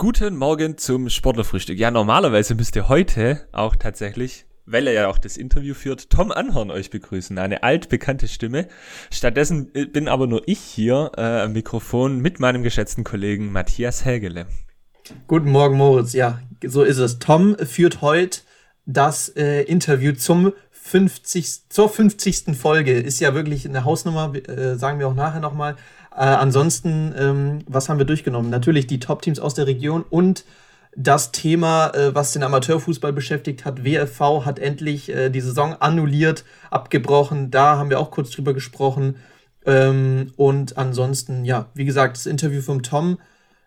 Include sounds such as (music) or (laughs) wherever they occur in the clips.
Guten Morgen zum Sportlerfrühstück. Ja, normalerweise müsste heute auch tatsächlich, weil er ja auch das Interview führt, Tom Anhorn euch begrüßen. Eine altbekannte Stimme. Stattdessen äh, bin aber nur ich hier äh, am Mikrofon mit meinem geschätzten Kollegen Matthias Hägele. Guten Morgen, Moritz. Ja, so ist es. Tom führt heute das äh, Interview zum 50, zur 50. Folge. Ist ja wirklich eine Hausnummer, äh, sagen wir auch nachher nochmal. Äh, ansonsten, ähm, was haben wir durchgenommen? Natürlich die Top-Teams aus der Region und das Thema, äh, was den Amateurfußball beschäftigt hat. WFV hat endlich äh, die Saison annulliert, abgebrochen. Da haben wir auch kurz drüber gesprochen. Ähm, und ansonsten, ja, wie gesagt, das Interview vom Tom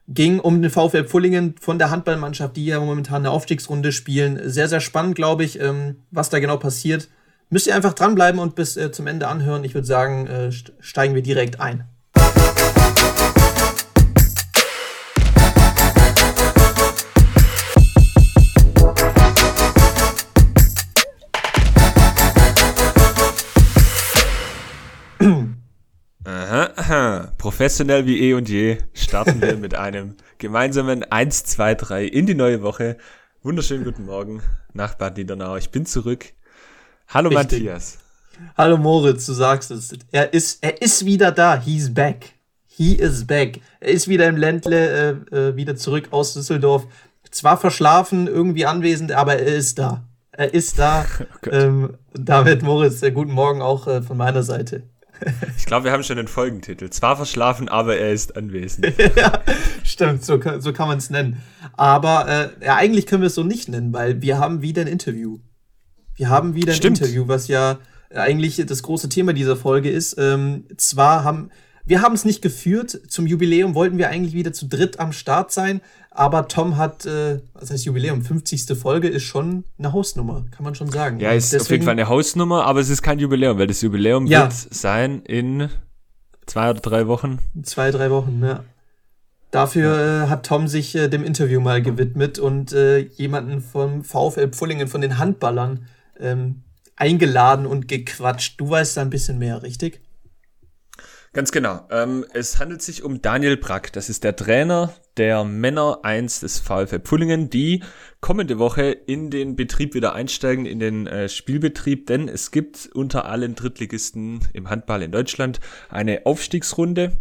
ging um den VfL Pfullingen von der Handballmannschaft, die ja momentan eine Aufstiegsrunde spielen. Sehr, sehr spannend, glaube ich, ähm, was da genau passiert. Müsst ihr einfach dranbleiben und bis äh, zum Ende anhören. Ich würde sagen, äh, steigen wir direkt ein. Professionell wie eh und je starten wir (laughs) mit einem gemeinsamen 1, 2, 3 in die neue Woche. Wunderschönen guten Morgen nach Bad Niedernau. Ich bin zurück. Hallo Richtig. Matthias. Hallo Moritz, du sagst es. Er ist, er ist wieder da. He's back. He is back. Er ist wieder im Ländle, äh, äh, wieder zurück aus Düsseldorf. Zwar verschlafen, irgendwie anwesend, aber er ist da. Er ist da. (laughs) Oh ähm, David Moritz, äh, guten Morgen auch äh, von meiner Seite. (laughs) Ich glaube, wir haben schon den Folgentitel. Zwar verschlafen, aber er ist anwesend. (laughs) ja, stimmt, so, so kann man es nennen. Aber äh, ja, eigentlich können wir es so nicht nennen, weil wir haben wieder ein Interview. Wir haben wieder ein stimmt. Interview, was ja eigentlich das große Thema dieser Folge ist. Ähm, zwar haben wir haben es nicht geführt. Zum Jubiläum wollten wir eigentlich wieder zu dritt am Start sein. Aber Tom hat, äh, was heißt Jubiläum? 50. Folge ist schon eine Hausnummer, kann man schon sagen. Ja, ist Deswegen, auf jeden Fall eine Hausnummer, aber es ist kein Jubiläum, weil das Jubiläum ja. wird sein in zwei oder drei Wochen. Zwei, drei Wochen, ja. Dafür äh, hat Tom sich äh, dem Interview mal gewidmet und äh, jemanden vom VfL Pfullingen, von den Handballern, ähm, eingeladen und gequatscht. Du weißt da ein bisschen mehr, richtig? Ganz genau. Ähm, es handelt sich um Daniel Brack. Das ist der Trainer der Männer 1 des VfL Pullingen, die kommende Woche in den Betrieb wieder einsteigen, in den äh, Spielbetrieb, denn es gibt unter allen Drittligisten im Handball in Deutschland eine Aufstiegsrunde.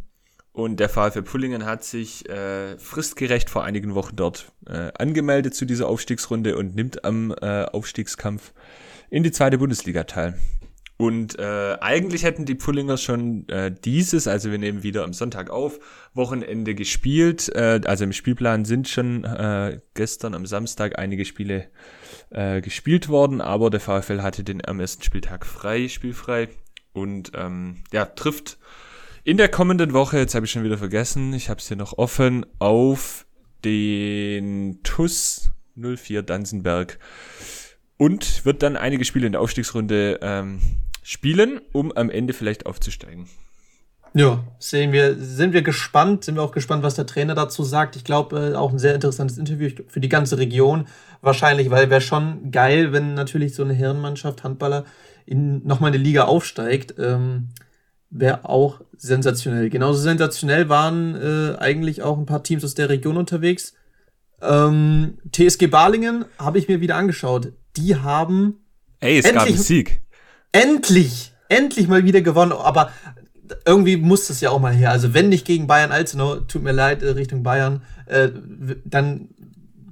Und der VfL Pullingen hat sich äh, fristgerecht vor einigen Wochen dort äh, angemeldet zu dieser Aufstiegsrunde und nimmt am äh, Aufstiegskampf in die zweite Bundesliga teil. Und äh, eigentlich hätten die Pullingers schon äh, dieses, also wir nehmen wieder am Sonntag auf, Wochenende gespielt. Äh, also im Spielplan sind schon äh, gestern am Samstag einige Spiele äh, gespielt worden, aber der VfL hatte den am ersten Spieltag frei, spielfrei. Und ähm, ja, trifft in der kommenden Woche, jetzt habe ich schon wieder vergessen, ich habe es hier noch offen, auf den TUS 04 Danzenberg und wird dann einige Spiele in der Aufstiegsrunde ähm, spielen, um am Ende vielleicht aufzusteigen. Ja, sehen wir, sind wir gespannt, sind wir auch gespannt, was der Trainer dazu sagt. Ich glaube, äh, auch ein sehr interessantes Interview für die ganze Region. Wahrscheinlich, weil wäre schon geil, wenn natürlich so eine Herrenmannschaft, Handballer, in nochmal eine Liga aufsteigt. Ähm, wäre auch sensationell. Genauso sensationell waren äh, eigentlich auch ein paar Teams aus der Region unterwegs. Ähm, TSG Balingen habe ich mir wieder angeschaut. Die haben. Ey, es gab einen Sieg endlich, endlich mal wieder gewonnen. Aber irgendwie muss das ja auch mal her. Also wenn nicht gegen Bayern Alzenau, tut mir leid, äh, Richtung Bayern, äh, dann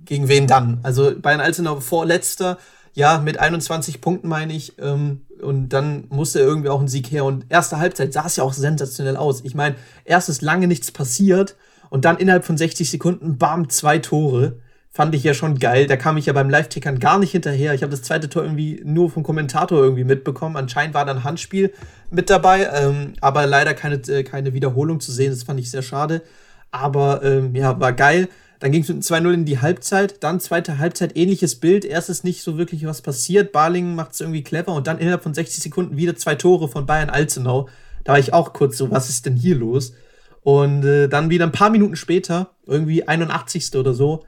gegen wen dann? Also Bayern Alzenau vorletzter, ja, mit 21 Punkten meine ich. Ähm, und dann musste irgendwie auch ein Sieg her. Und erste Halbzeit sah es ja auch sensationell aus. Ich meine, erst ist lange nichts passiert und dann innerhalb von 60 Sekunden, bam, zwei Tore fand ich ja schon geil. Da kam ich ja beim Live-Tickern gar nicht hinterher. Ich habe das zweite Tor irgendwie nur vom Kommentator irgendwie mitbekommen. Anscheinend war dann Handspiel mit dabei, ähm, aber leider keine, äh, keine Wiederholung zu sehen. Das fand ich sehr schade. Aber ähm, ja, war geil. Dann ging es mit 2-0 in die Halbzeit. Dann zweite Halbzeit, ähnliches Bild. Erstes nicht so wirklich was passiert. Barling macht es irgendwie clever und dann innerhalb von 60 Sekunden wieder zwei Tore von Bayern Alzenau. Da war ich auch kurz so, was ist denn hier los? Und äh, dann wieder ein paar Minuten später, irgendwie 81. oder so,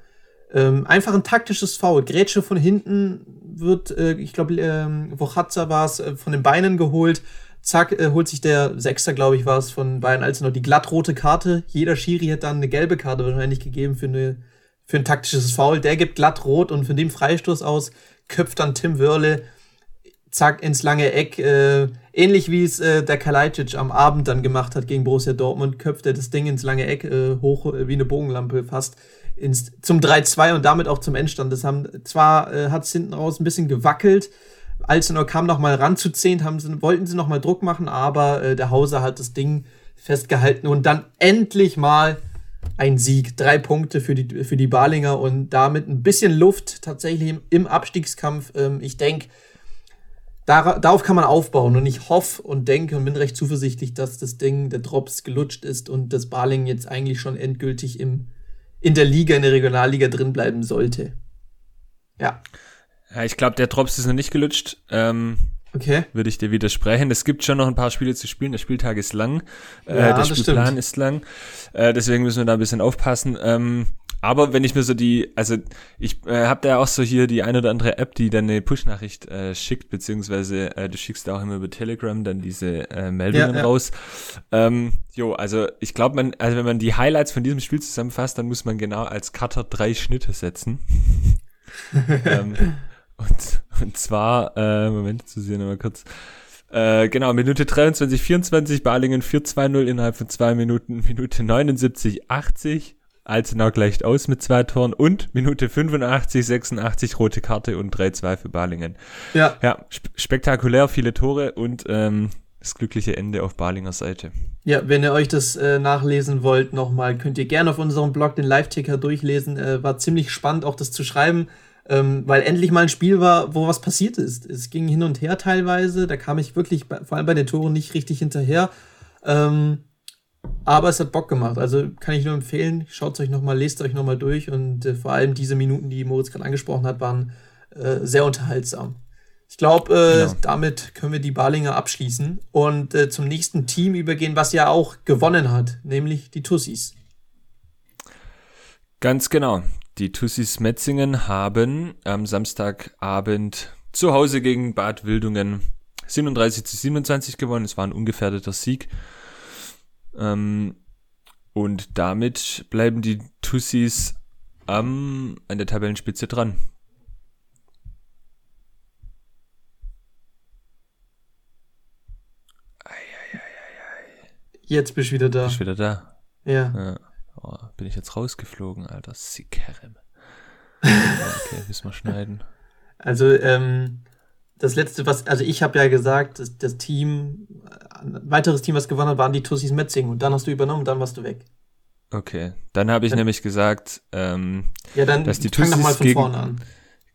ähm, einfach ein taktisches Foul. Grätsche von hinten wird, äh, ich glaube, ähm, Wochatza war es, äh, von den Beinen geholt. Zack, äh, holt sich der Sechster, glaube ich, war es von Bayern als noch die glattrote Karte. Jeder Schiri hätte dann eine gelbe Karte wahrscheinlich gegeben für eine für ein taktisches Foul. Der gibt glatt rot und von dem Freistoß aus köpft dann Tim Wörle zack ins lange Eck. Äh, ähnlich wie es äh, der Kalajdzic am Abend dann gemacht hat gegen Borussia Dortmund, köpft er das Ding ins lange Eck äh, hoch äh, wie eine Bogenlampe fast ins, zum 3-2 und damit auch zum Endstand. Das haben zwar äh, hat es hinten raus ein bisschen gewackelt. Alzenor kam noch mal ran zu 10, haben sie, wollten sie noch mal Druck machen, aber äh, der Hauser hat das Ding festgehalten und dann endlich mal ein Sieg. Drei Punkte für die, für die Balinger und damit ein bisschen Luft tatsächlich im, im Abstiegskampf. Ähm, ich denke, dar darauf kann man aufbauen und ich hoffe und denke und bin recht zuversichtlich, dass das Ding, der Drops gelutscht ist und das Baling jetzt eigentlich schon endgültig im, in der Liga, in der Regionalliga drin bleiben sollte. Ja. Ja, ich glaube, der Drops ist noch nicht gelutscht. Ähm, okay. Würde ich dir widersprechen. Es gibt schon noch ein paar Spiele zu spielen. Der Spieltag ist lang. Äh, ja, der Spielplan stimmt. ist lang. Äh, deswegen müssen wir da ein bisschen aufpassen. Ähm, aber wenn ich mir so die, also ich äh, habe da auch so hier die eine oder andere App, die dann eine Push-Nachricht äh, schickt, beziehungsweise äh, du schickst auch immer über Telegram dann diese äh, Meldungen ja, ja. raus. Ähm, jo, also ich glaube, man, also wenn man die Highlights von diesem Spiel zusammenfasst, dann muss man genau als Cutter drei Schnitte setzen. (laughs) ähm, und, und zwar, äh, Moment, zu sehen nochmal kurz. Äh, genau, Minute 23, 24, Balingen 4-2-0 innerhalb von zwei Minuten, (laughs) Minute 79, 80. Alzenau gleicht aus mit zwei Toren und Minute 85, 86 rote Karte und 3-2 für Balingen. Ja. Ja, sp spektakulär, viele Tore und ähm, das glückliche Ende auf Balinger Seite. Ja, wenn ihr euch das äh, nachlesen wollt, nochmal, könnt ihr gerne auf unserem Blog den Live-Ticker durchlesen. Äh, war ziemlich spannend, auch das zu schreiben, ähm, weil endlich mal ein Spiel war, wo was passiert ist. Es ging hin und her teilweise, da kam ich wirklich, vor allem bei den Toren, nicht richtig hinterher. Ähm, aber es hat Bock gemacht. Also kann ich nur empfehlen, schaut es euch nochmal, lest euch nochmal durch und äh, vor allem diese Minuten, die Moritz gerade angesprochen hat, waren äh, sehr unterhaltsam. Ich glaube, äh, genau. damit können wir die Balinger abschließen und äh, zum nächsten Team übergehen, was ja auch gewonnen hat, nämlich die Tussis. Ganz genau. Die Tussis Metzingen haben am Samstagabend zu Hause gegen Bad Wildungen 37 zu 27 gewonnen. Es war ein ungefährdeter Sieg. Ähm, und damit bleiben die Tussis am, an der Tabellenspitze dran. Jetzt bist du wieder da. Bist wieder da? Ja. ja. Oh, bin ich jetzt rausgeflogen, Alter. Sikerem. (laughs) okay, müssen wir schneiden. Also, ähm, das letzte, was, also ich habe ja gesagt, das, das, Team, ein weiteres Team, was gewonnen hat, waren die Tussis Metzing und dann hast du übernommen, dann warst du weg. Okay, dann habe ich ja. nämlich gesagt, ähm, ja, dann dass die Tussis mal von gegen, vorne an.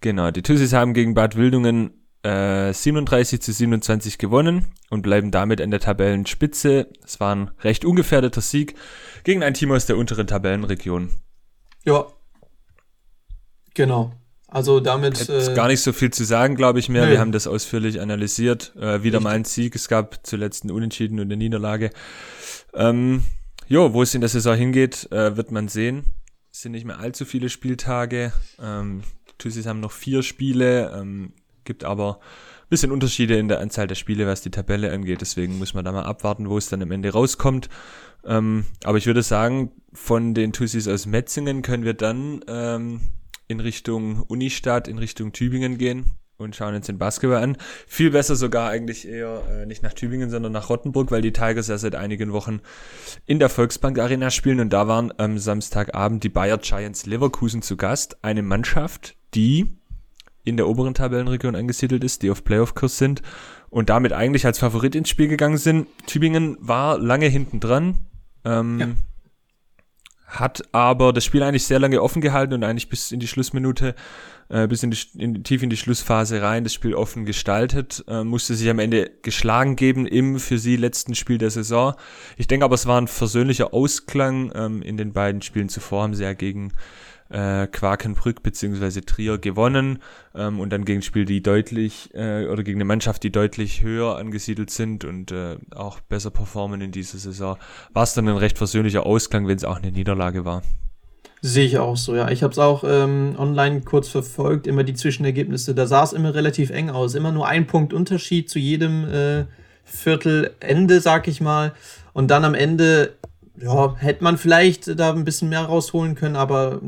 Genau, die Tussis haben gegen Bad Wildungen äh, 37 zu 27 gewonnen und bleiben damit in der Tabellenspitze. Es war ein recht ungefährdeter Sieg gegen ein Team aus der unteren Tabellenregion. Ja. Genau. Also damit. Ist äh, gar nicht so viel zu sagen, glaube ich mehr. Nee. Wir haben das ausführlich analysiert. Äh, wieder mal ein Sieg. Es gab zuletzt einen Unentschieden und eine Niederlage. Ähm, jo, wo es in der Saison hingeht, äh, wird man sehen. Es sind nicht mehr allzu viele Spieltage. Ähm, Tussis haben noch vier Spiele, ähm, gibt aber bisschen Unterschiede in der Anzahl der Spiele, was die Tabelle angeht. Deswegen muss man da mal abwarten, wo es dann am Ende rauskommt. Ähm, aber ich würde sagen, von den Tussis aus Metzingen können wir dann ähm, in Richtung Unistadt, in Richtung Tübingen gehen und schauen uns den Basketball an. Viel besser sogar eigentlich eher äh, nicht nach Tübingen, sondern nach Rottenburg, weil die Tigers ja seit einigen Wochen in der Volksbank Arena spielen und da waren am Samstagabend die Bayer Giants Leverkusen zu Gast. Eine Mannschaft, die in der oberen Tabellenregion angesiedelt ist, die auf Playoff-Kurs sind und damit eigentlich als Favorit ins Spiel gegangen sind. Tübingen war lange hinten dran. Ähm, ja hat aber das Spiel eigentlich sehr lange offen gehalten und eigentlich bis in die Schlussminute, äh, bis in die, in, tief in die Schlussphase rein das Spiel offen gestaltet, äh, musste sich am Ende geschlagen geben im für sie letzten Spiel der Saison. Ich denke aber, es war ein versöhnlicher Ausklang. Ähm, in den beiden Spielen zuvor haben sie ja gegen äh, Quakenbrück beziehungsweise Trier gewonnen ähm, und dann gegen Spiel, die deutlich äh, oder gegen eine Mannschaft, die deutlich höher angesiedelt sind und äh, auch besser performen in dieser Saison, war es dann ein recht versöhnlicher Ausklang, wenn es auch eine Niederlage war. Sehe ich auch so, ja. Ich habe es auch ähm, online kurz verfolgt, immer die Zwischenergebnisse. Da sah es immer relativ eng aus. Immer nur ein Punkt Unterschied zu jedem äh, Viertelende, sag ich mal. Und dann am Ende ja, hätte man vielleicht da ein bisschen mehr rausholen können, aber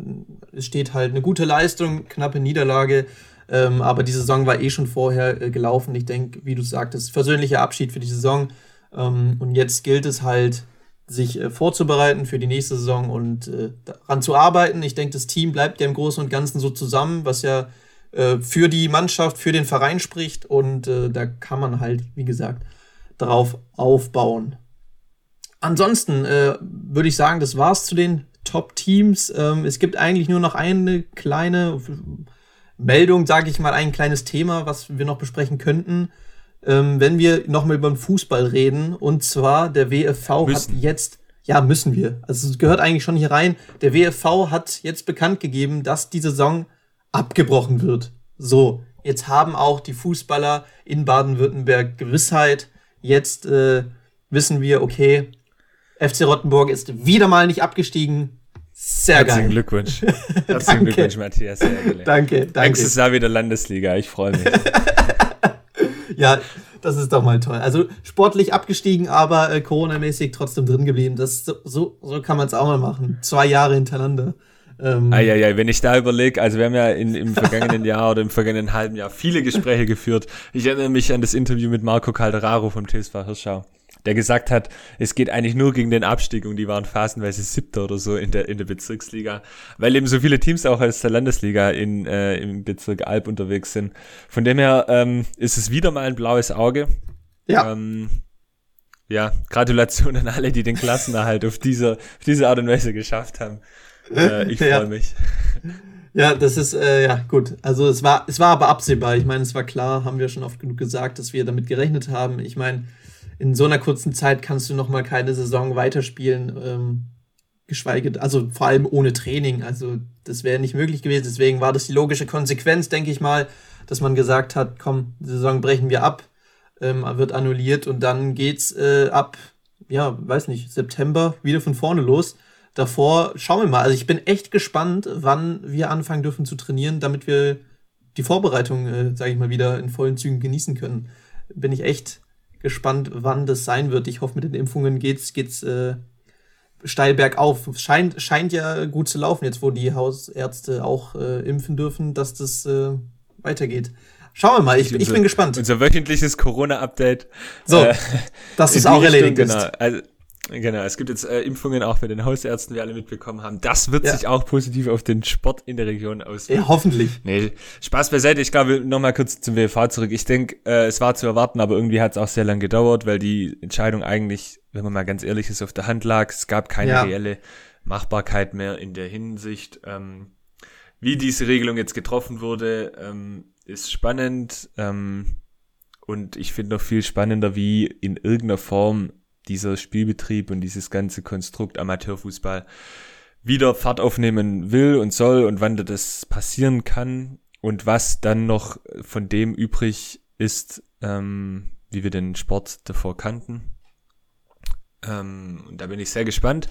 es steht halt eine gute Leistung, knappe Niederlage. Ähm, aber die Saison war eh schon vorher äh, gelaufen. Ich denke, wie du sagtest, versöhnlicher Abschied für die Saison. Ähm, und jetzt gilt es halt, sich äh, vorzubereiten für die nächste Saison und äh, daran zu arbeiten. Ich denke, das Team bleibt ja im Großen und Ganzen so zusammen, was ja äh, für die Mannschaft, für den Verein spricht. Und äh, da kann man halt, wie gesagt, drauf aufbauen. Ansonsten äh, würde ich sagen, das war's zu den Top-Teams. Ähm, es gibt eigentlich nur noch eine kleine Meldung, sage ich mal, ein kleines Thema, was wir noch besprechen könnten. Ähm, wenn wir nochmal über den Fußball reden, und zwar der WFV müssen. hat jetzt, ja, müssen wir. Also es gehört eigentlich schon hier rein. Der WFV hat jetzt bekannt gegeben, dass die Saison abgebrochen wird. So, jetzt haben auch die Fußballer in Baden-Württemberg Gewissheit. Jetzt äh, wissen wir, okay, FC Rottenburg ist wieder mal nicht abgestiegen. Sehr Herzlichen geil. Glückwunsch. (laughs) Herzlichen Glückwunsch, Matthias. Danke, danke. Nächstes Jahr wieder Landesliga. Ich freue mich. (laughs) ja, das ist doch mal toll. Also sportlich abgestiegen, aber äh, Corona-mäßig trotzdem drin geblieben. Das, so, so kann man es auch mal machen. Zwei Jahre hintereinander. Ähm, Eieiei, wenn ich da überlege, also wir haben ja in, im vergangenen Jahr oder im vergangenen halben Jahr viele Gespräche geführt. Ich erinnere mich an das Interview mit Marco Calderaro vom TSV Hirschau der gesagt hat, es geht eigentlich nur gegen den Abstieg und die waren phasenweise siebter oder so in der, in der Bezirksliga, weil eben so viele Teams auch aus der Landesliga in, äh, im Bezirk Alb unterwegs sind. Von dem her ähm, ist es wieder mal ein blaues Auge. Ja. Ähm, ja, Gratulation an alle, die den Klassenerhalt auf diese, auf diese Art und Weise geschafft haben. Äh, ich (laughs) freue ja. mich. Ja, das ist, äh, ja, gut. Also es war, es war aber absehbar. Ich meine, es war klar, haben wir schon oft genug gesagt, dass wir damit gerechnet haben. Ich meine, in so einer kurzen Zeit kannst du noch mal keine Saison weiterspielen, ähm, geschweige, also vor allem ohne Training. Also das wäre nicht möglich gewesen. Deswegen war das die logische Konsequenz, denke ich mal, dass man gesagt hat, komm, die Saison brechen wir ab, ähm, wird annulliert und dann geht's äh, ab, ja, weiß nicht, September wieder von vorne los. Davor schauen wir mal. Also ich bin echt gespannt, wann wir anfangen dürfen zu trainieren, damit wir die Vorbereitung, äh, sage ich mal, wieder in vollen Zügen genießen können. Bin ich echt gespannt, wann das sein wird. Ich hoffe, mit den Impfungen geht's, geht's äh, steil bergauf. Scheint, scheint ja gut zu laufen, jetzt wo die Hausärzte auch äh, impfen dürfen, dass das äh, weitergeht. Schauen wir mal, ich, ich bin gespannt. Unser wöchentliches Corona-Update. So, äh, dass es auch erledigt Richtung, ist. Genau. Also, Genau, es gibt jetzt äh, Impfungen auch bei den Hausärzten, wie wir alle mitbekommen haben. Das wird ja. sich auch positiv auf den Sport in der Region auswirken. Ja, hoffentlich. Nee, Spaß beiseite. Ich glaube, nochmal kurz zum WFV zurück. Ich denke, äh, es war zu erwarten, aber irgendwie hat es auch sehr lange gedauert, weil die Entscheidung eigentlich, wenn man mal ganz ehrlich ist, auf der Hand lag. Es gab keine ja. reelle Machbarkeit mehr in der Hinsicht. Ähm, wie diese Regelung jetzt getroffen wurde, ähm, ist spannend. Ähm, und ich finde noch viel spannender, wie in irgendeiner Form dieser Spielbetrieb und dieses ganze Konstrukt Amateurfußball wieder Fahrt aufnehmen will und soll und wann das passieren kann und was dann noch von dem übrig ist, ähm, wie wir den Sport davor kannten. Ähm, und da bin ich sehr gespannt,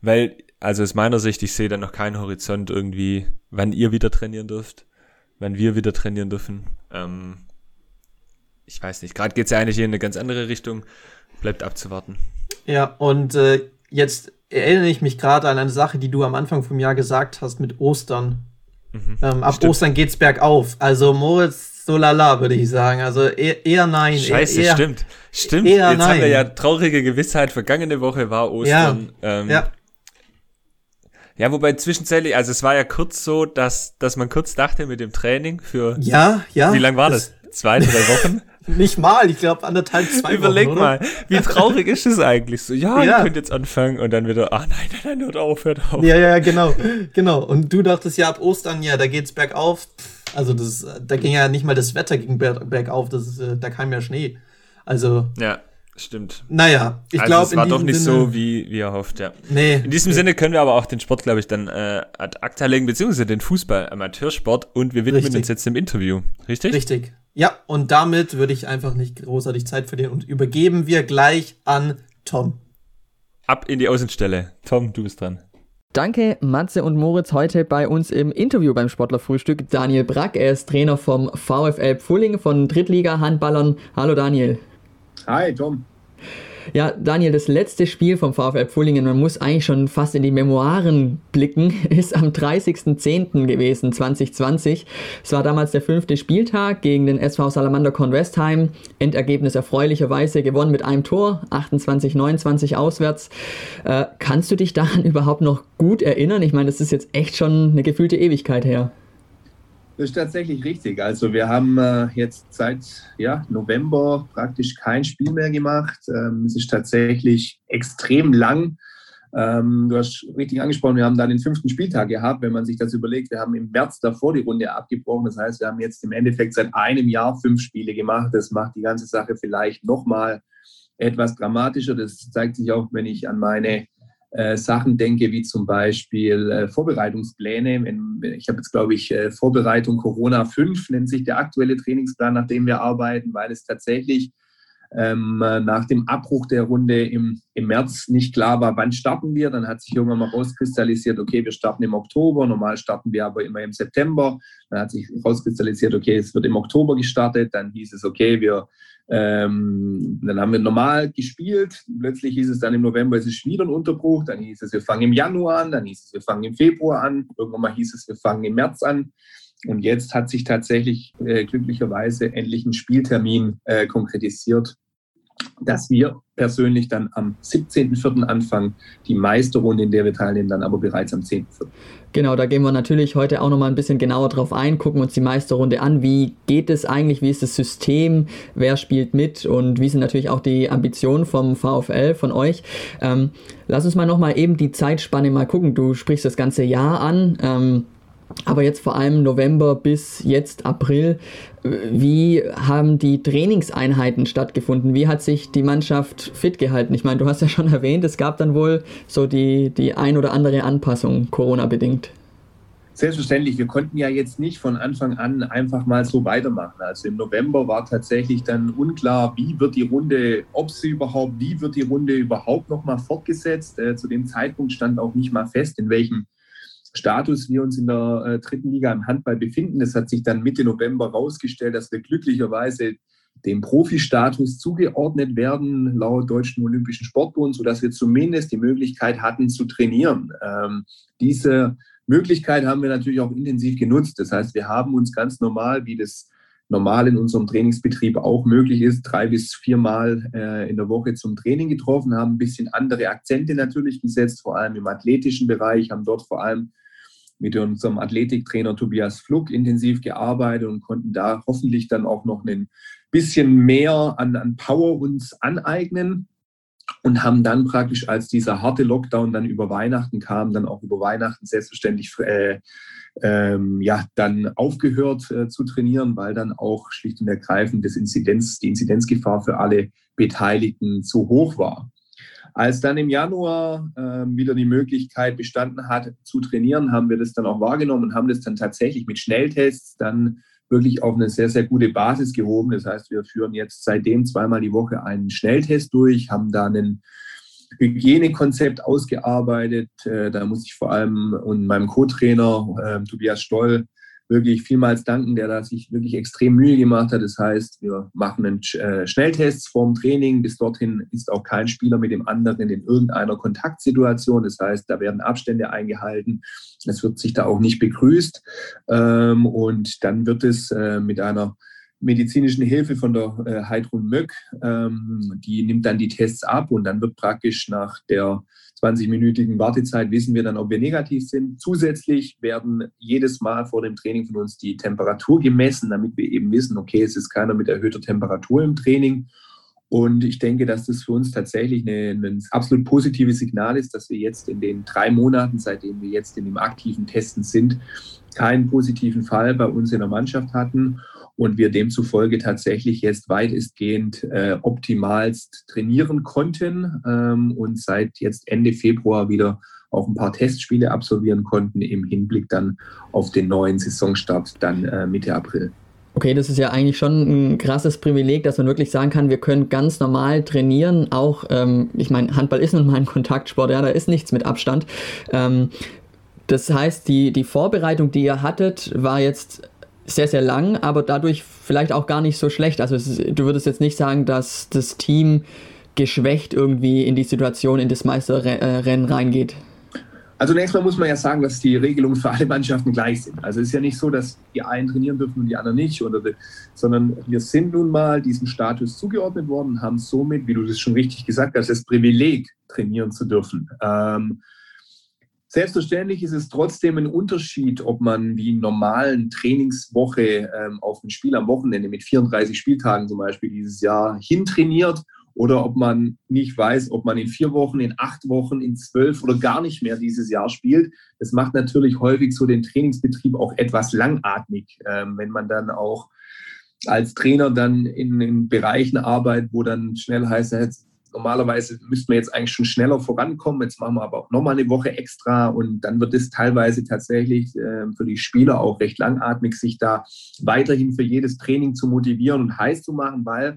weil, also aus meiner Sicht, ich sehe da noch keinen Horizont irgendwie, wann ihr wieder trainieren dürft, wann wir wieder trainieren dürfen. Ähm, ich weiß nicht, gerade geht es ja eigentlich in eine ganz andere Richtung. Bleibt abzuwarten. Ja, und äh, jetzt erinnere ich mich gerade an eine Sache, die du am Anfang vom Jahr gesagt hast mit Ostern. Mhm, ähm, ab stimmt. Ostern geht's bergauf. Also Moritz, so lala, würde ich sagen. Also eher, eher nein. Scheiße, eher, stimmt. Stimmt. Eher Jetzt nein. haben wir ja traurige Gewissheit. Vergangene Woche war Ostern. Ja. Ähm, ja. Ja, wobei zwischenzeitlich, also es war ja kurz so, dass, dass man kurz dachte mit dem Training für. Ja, ja. Wie lang war das? das? Zwei, drei Wochen? (laughs) Nicht mal, ich glaube anderthalb, zwei Überleg Wochen, mal, wie traurig ist es eigentlich so? Ja, ja, ihr könnt jetzt anfangen und dann wieder, ah nein, nein, nein, hört auf, hört auf. Ja, ja, genau, genau. Und du dachtest ja ab Ostern, ja, da geht's bergauf. Also das, da ging ja nicht mal das Wetter ging bergauf, das äh, da kam ja Schnee. Also. Ja. Stimmt. Naja, ich also glaube. Es war doch nicht Sinne, so, wie, wie erhofft, ja. Nee. In diesem nee. Sinne können wir aber auch den Sport, glaube ich, dann äh, ad acta legen, beziehungsweise den Fußball, Amateursport und wir widmen Richtig. uns jetzt dem Interview. Richtig? Richtig. Ja, und damit würde ich einfach nicht großartig Zeit verlieren und übergeben wir gleich an Tom. Ab in die Außenstelle. Tom, du bist dran. Danke, Matze und Moritz, heute bei uns im Interview beim Sportlerfrühstück. Daniel Brack, er ist Trainer vom VfL Pfulling von Drittliga-Handballern. Hallo Daniel. Hi, Tom. Ja, Daniel, das letzte Spiel vom VfL Pfullingen, man muss eigentlich schon fast in die Memoiren blicken, (laughs) ist am 30.10. gewesen, 2020. Es war damals der fünfte Spieltag gegen den SV Salamander Kornwestheim. Endergebnis erfreulicherweise gewonnen mit einem Tor, 28-29 auswärts. Äh, kannst du dich daran (laughs) überhaupt noch gut erinnern? Ich meine, das ist jetzt echt schon eine gefühlte Ewigkeit her. Das ist tatsächlich richtig. Also wir haben äh, jetzt seit ja, November praktisch kein Spiel mehr gemacht. Ähm, es ist tatsächlich extrem lang. Ähm, du hast richtig angesprochen, wir haben dann den fünften Spieltag gehabt, wenn man sich das überlegt. Wir haben im März davor die Runde abgebrochen. Das heißt, wir haben jetzt im Endeffekt seit einem Jahr fünf Spiele gemacht. Das macht die ganze Sache vielleicht nochmal etwas dramatischer. Das zeigt sich auch, wenn ich an meine Sachen denke, wie zum Beispiel äh, Vorbereitungspläne. ich habe jetzt, glaube ich, äh, Vorbereitung Corona 5 nennt sich der aktuelle Trainingsplan, nach dem wir arbeiten, weil es tatsächlich ähm, nach dem Abbruch der Runde im, im März nicht klar war, wann starten wir. Dann hat sich irgendwann mal rauskristallisiert, okay, wir starten im Oktober. Normal starten wir aber immer im September. Dann hat sich rauskristallisiert, okay, es wird im Oktober gestartet. Dann hieß es, okay, wir ähm, dann haben wir normal gespielt. Plötzlich hieß es dann im November, es ist wieder ein Unterbruch. Dann hieß es, wir fangen im Januar an. Dann hieß es, wir fangen im Februar an. Irgendwann mal hieß es, wir fangen im März an. Und jetzt hat sich tatsächlich äh, glücklicherweise endlich ein Spieltermin äh, konkretisiert, dass wir persönlich dann am 17.04. anfangen, die Meisterrunde, in der wir teilnehmen, dann aber bereits am 10.04. Genau, da gehen wir natürlich heute auch nochmal ein bisschen genauer drauf ein, gucken uns die Meisterrunde an. Wie geht es eigentlich? Wie ist das System? Wer spielt mit? Und wie sind natürlich auch die Ambitionen vom VfL, von euch? Ähm, lass uns mal nochmal eben die Zeitspanne mal gucken. Du sprichst das ganze Jahr an. Ähm, aber jetzt vor allem November bis jetzt April, wie haben die Trainingseinheiten stattgefunden? Wie hat sich die Mannschaft fit gehalten? Ich meine, du hast ja schon (laughs) erwähnt, es gab dann wohl so die, die ein oder andere Anpassung, Corona-bedingt. Selbstverständlich, wir konnten ja jetzt nicht von Anfang an einfach mal so weitermachen. Also im November war tatsächlich dann unklar, wie wird die Runde, ob sie überhaupt, wie wird die Runde überhaupt nochmal fortgesetzt. Äh, zu dem Zeitpunkt stand auch nicht mal fest, in welchem Status wir uns in der äh, dritten Liga im Handball befinden. Es hat sich dann Mitte November herausgestellt, dass wir glücklicherweise dem Profi-Status zugeordnet werden, laut Deutschen Olympischen Sportbund, sodass wir zumindest die Möglichkeit hatten zu trainieren. Ähm, diese Möglichkeit haben wir natürlich auch intensiv genutzt. Das heißt, wir haben uns ganz normal, wie das normal in unserem Trainingsbetrieb auch möglich ist, drei bis viermal äh, in der Woche zum Training getroffen, haben ein bisschen andere Akzente natürlich gesetzt, vor allem im athletischen Bereich, haben dort vor allem mit unserem Athletiktrainer Tobias Fluck intensiv gearbeitet und konnten da hoffentlich dann auch noch ein bisschen mehr an, an Power uns aneignen und haben dann praktisch, als dieser harte Lockdown dann über Weihnachten kam, dann auch über Weihnachten selbstverständlich äh, ähm, ja, dann aufgehört äh, zu trainieren, weil dann auch schlicht und ergreifend das Inzidenz, die Inzidenzgefahr für alle Beteiligten zu hoch war. Als dann im Januar äh, wieder die Möglichkeit bestanden hat zu trainieren, haben wir das dann auch wahrgenommen und haben das dann tatsächlich mit Schnelltests dann wirklich auf eine sehr, sehr gute Basis gehoben. Das heißt, wir führen jetzt seitdem zweimal die Woche einen Schnelltest durch, haben da einen Hygienekonzept ausgearbeitet. Äh, da muss ich vor allem und meinem Co-Trainer äh, Tobias Stoll wirklich vielmals danken, der da sich wirklich extrem Mühe gemacht hat. Das heißt, wir machen einen äh, Schnelltest vorm Training. Bis dorthin ist auch kein Spieler mit dem anderen in irgendeiner Kontaktsituation. Das heißt, da werden Abstände eingehalten. Es wird sich da auch nicht begrüßt. Ähm, und dann wird es äh, mit einer medizinischen Hilfe von der äh, Heidrun Möck. Ähm, die nimmt dann die Tests ab und dann wird praktisch nach der 20-minütigen Wartezeit wissen wir dann, ob wir negativ sind. Zusätzlich werden jedes Mal vor dem Training von uns die Temperatur gemessen, damit wir eben wissen, okay, es ist keiner mit erhöhter Temperatur im Training. Und ich denke, dass das für uns tatsächlich eine, ein absolut positives Signal ist, dass wir jetzt in den drei Monaten, seitdem wir jetzt in dem aktiven Testen sind, keinen positiven Fall bei uns in der Mannschaft hatten und wir demzufolge tatsächlich jetzt weitestgehend äh, optimalst trainieren konnten ähm, und seit jetzt Ende Februar wieder auch ein paar Testspiele absolvieren konnten im Hinblick dann auf den neuen Saisonstart dann äh, Mitte April. Okay, das ist ja eigentlich schon ein krasses Privileg, dass man wirklich sagen kann, wir können ganz normal trainieren. Auch, ähm, ich meine, Handball ist nun mal ein Kontaktsport, ja, da ist nichts mit Abstand. Ähm, das heißt, die, die Vorbereitung, die ihr hattet, war jetzt sehr, sehr lang, aber dadurch vielleicht auch gar nicht so schlecht. Also ist, du würdest jetzt nicht sagen, dass das Team geschwächt irgendwie in die Situation, in das Meisterrennen reingeht? Also zunächst mal muss man ja sagen, dass die Regelungen für alle Mannschaften gleich sind. Also es ist ja nicht so, dass die einen trainieren dürfen und die anderen nicht, oder, sondern wir sind nun mal diesem Status zugeordnet worden und haben somit, wie du das schon richtig gesagt hast, das Privileg, trainieren zu dürfen. Ähm, Selbstverständlich ist es trotzdem ein Unterschied, ob man wie in normalen Trainingswoche ähm, auf ein Spiel am Wochenende mit 34 Spieltagen zum Beispiel dieses Jahr hintrainiert oder ob man nicht weiß, ob man in vier Wochen, in acht Wochen, in zwölf oder gar nicht mehr dieses Jahr spielt. Das macht natürlich häufig so den Trainingsbetrieb auch etwas langatmig, ähm, wenn man dann auch als Trainer dann in, in Bereichen arbeitet, wo dann schnell heißt, normalerweise müssten wir jetzt eigentlich schon schneller vorankommen. Jetzt machen wir aber auch nochmal eine Woche extra und dann wird es teilweise tatsächlich äh, für die Spieler auch recht langatmig, sich da weiterhin für jedes Training zu motivieren und heiß zu machen, weil,